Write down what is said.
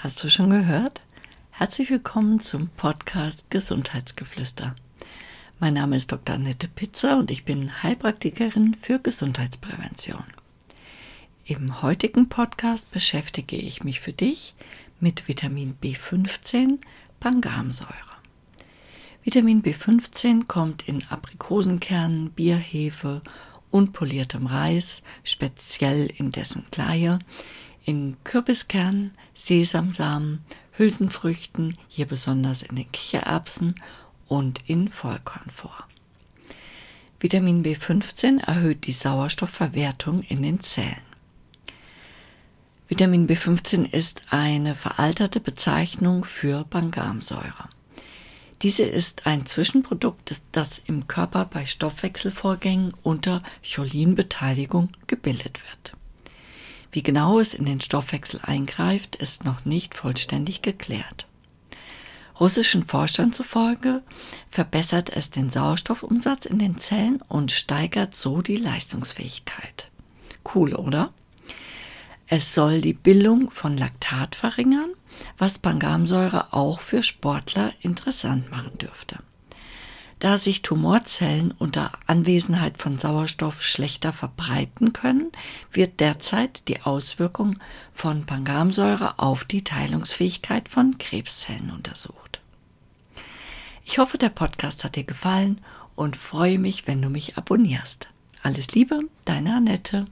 Hast du schon gehört? Herzlich willkommen zum Podcast Gesundheitsgeflüster. Mein Name ist Dr. Annette Pitzer und ich bin Heilpraktikerin für Gesundheitsprävention. Im heutigen Podcast beschäftige ich mich für dich mit Vitamin B15, Pangamsäure. Vitamin B15 kommt in Aprikosenkernen, Bierhefe, unpoliertem Reis, speziell in dessen Kleie, in Kürbiskernen, Sesamsamen, Hülsenfrüchten, hier besonders in den Kichererbsen und in Vollkorn vor. Vitamin B15 erhöht die Sauerstoffverwertung in den Zellen. Vitamin B15 ist eine veralterte Bezeichnung für Bangamsäure. Diese ist ein Zwischenprodukt, das im Körper bei Stoffwechselvorgängen unter Cholinbeteiligung gebildet wird. Wie genau es in den Stoffwechsel eingreift, ist noch nicht vollständig geklärt. Russischen Forschern zufolge verbessert es den Sauerstoffumsatz in den Zellen und steigert so die Leistungsfähigkeit. Cool, oder? Es soll die Bildung von Laktat verringern, was Pangamsäure auch für Sportler interessant machen dürfte. Da sich Tumorzellen unter Anwesenheit von Sauerstoff schlechter verbreiten können, wird derzeit die Auswirkung von Pangamsäure auf die Teilungsfähigkeit von Krebszellen untersucht. Ich hoffe, der Podcast hat dir gefallen und freue mich, wenn du mich abonnierst. Alles Liebe, deine Annette.